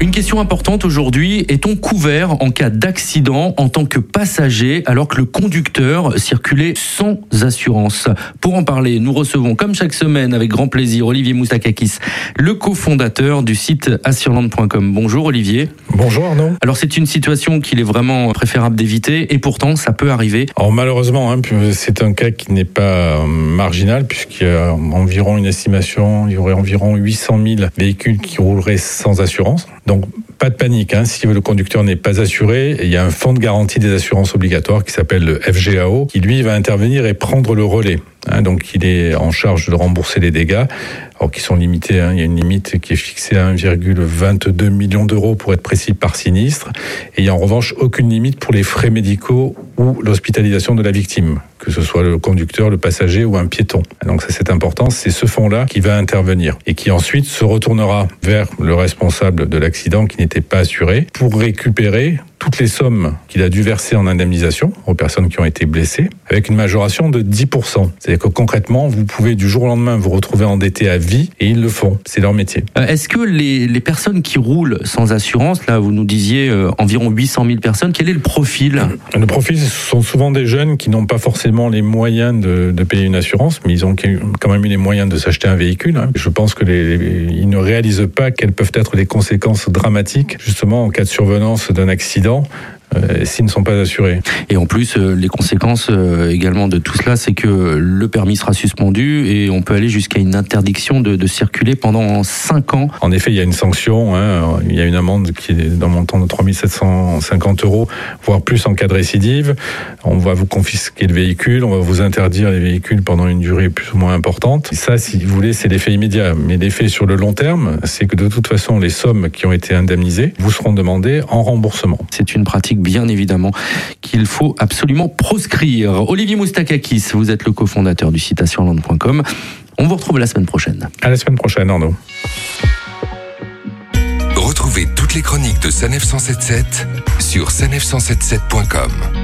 Une question importante aujourd'hui, est-on couvert en cas d'accident en tant que passager alors que le conducteur circulait sans assurance? Pour en parler, nous recevons comme chaque semaine avec grand plaisir Olivier Moustakakis, le cofondateur du site assurland.com. Bonjour Olivier. Bonjour Arnaud. Alors c'est une situation qu'il est vraiment préférable d'éviter et pourtant ça peut arriver. Alors malheureusement, hein, c'est un cas qui n'est pas marginal puisqu'il y a environ une estimation, il y aurait environ 800 000 véhicules qui rouleraient sans assurance. Donc pas de panique, hein. si le conducteur n'est pas assuré, il y a un fonds de garantie des assurances obligatoires qui s'appelle le FGAO, qui lui va intervenir et prendre le relais. Hein. donc il est en charge de rembourser les dégâts, qui sont limités. Hein. il y a une limite qui est fixée à 1,22 million d'euros pour être précis par sinistre. Et il y a en revanche aucune limite pour les frais médicaux ou l'hospitalisation de la victime, que ce soit le conducteur, le passager ou un piéton. Donc c'est important, c'est ce fonds-là qui va intervenir et qui ensuite se retournera vers le responsable de l'accident qui n'était pas assuré pour récupérer toutes les sommes qu'il a dû verser en indemnisation aux personnes qui ont été blessées, avec une majoration de 10%. C'est-à-dire que concrètement, vous pouvez du jour au lendemain vous retrouver endetté à vie, et ils le font. C'est leur métier. Euh, est-ce que les, les, personnes qui roulent sans assurance, là vous nous disiez euh, environ 800 000 personnes, quel est le profil? Le profil, ce sont souvent des jeunes qui n'ont pas forcément les moyens de, de, payer une assurance, mais ils ont quand même eu les moyens de s'acheter un véhicule. Hein. Je pense que les, ils ne réalisent pas quelles peuvent être les conséquences dramatiques, justement en cas de survenance d'un accident Nord euh, s'ils ne sont pas assurés. Et en plus, euh, les conséquences euh, également de tout cela, c'est que le permis sera suspendu et on peut aller jusqu'à une interdiction de, de, circuler pendant 5 ans. En effet, il y a une sanction, hein, il y a une amende qui est dans le montant de 3750 euros, voire plus en cas de récidive. On va vous confisquer le véhicule, on va vous interdire les véhicules pendant une durée plus ou moins importante. Et ça, si vous voulez, c'est l'effet immédiat. Mais l'effet sur le long terme, c'est que de toute façon, les sommes qui ont été indemnisées vous seront demandées en remboursement. C'est une pratique bien évidemment qu'il faut absolument proscrire. Olivier Moustakakis, vous êtes le cofondateur du site assureland.com. On vous retrouve la semaine prochaine. À la semaine prochaine, Arnaud. Retrouvez toutes les chroniques de Sanef 177 sur sanef177.com.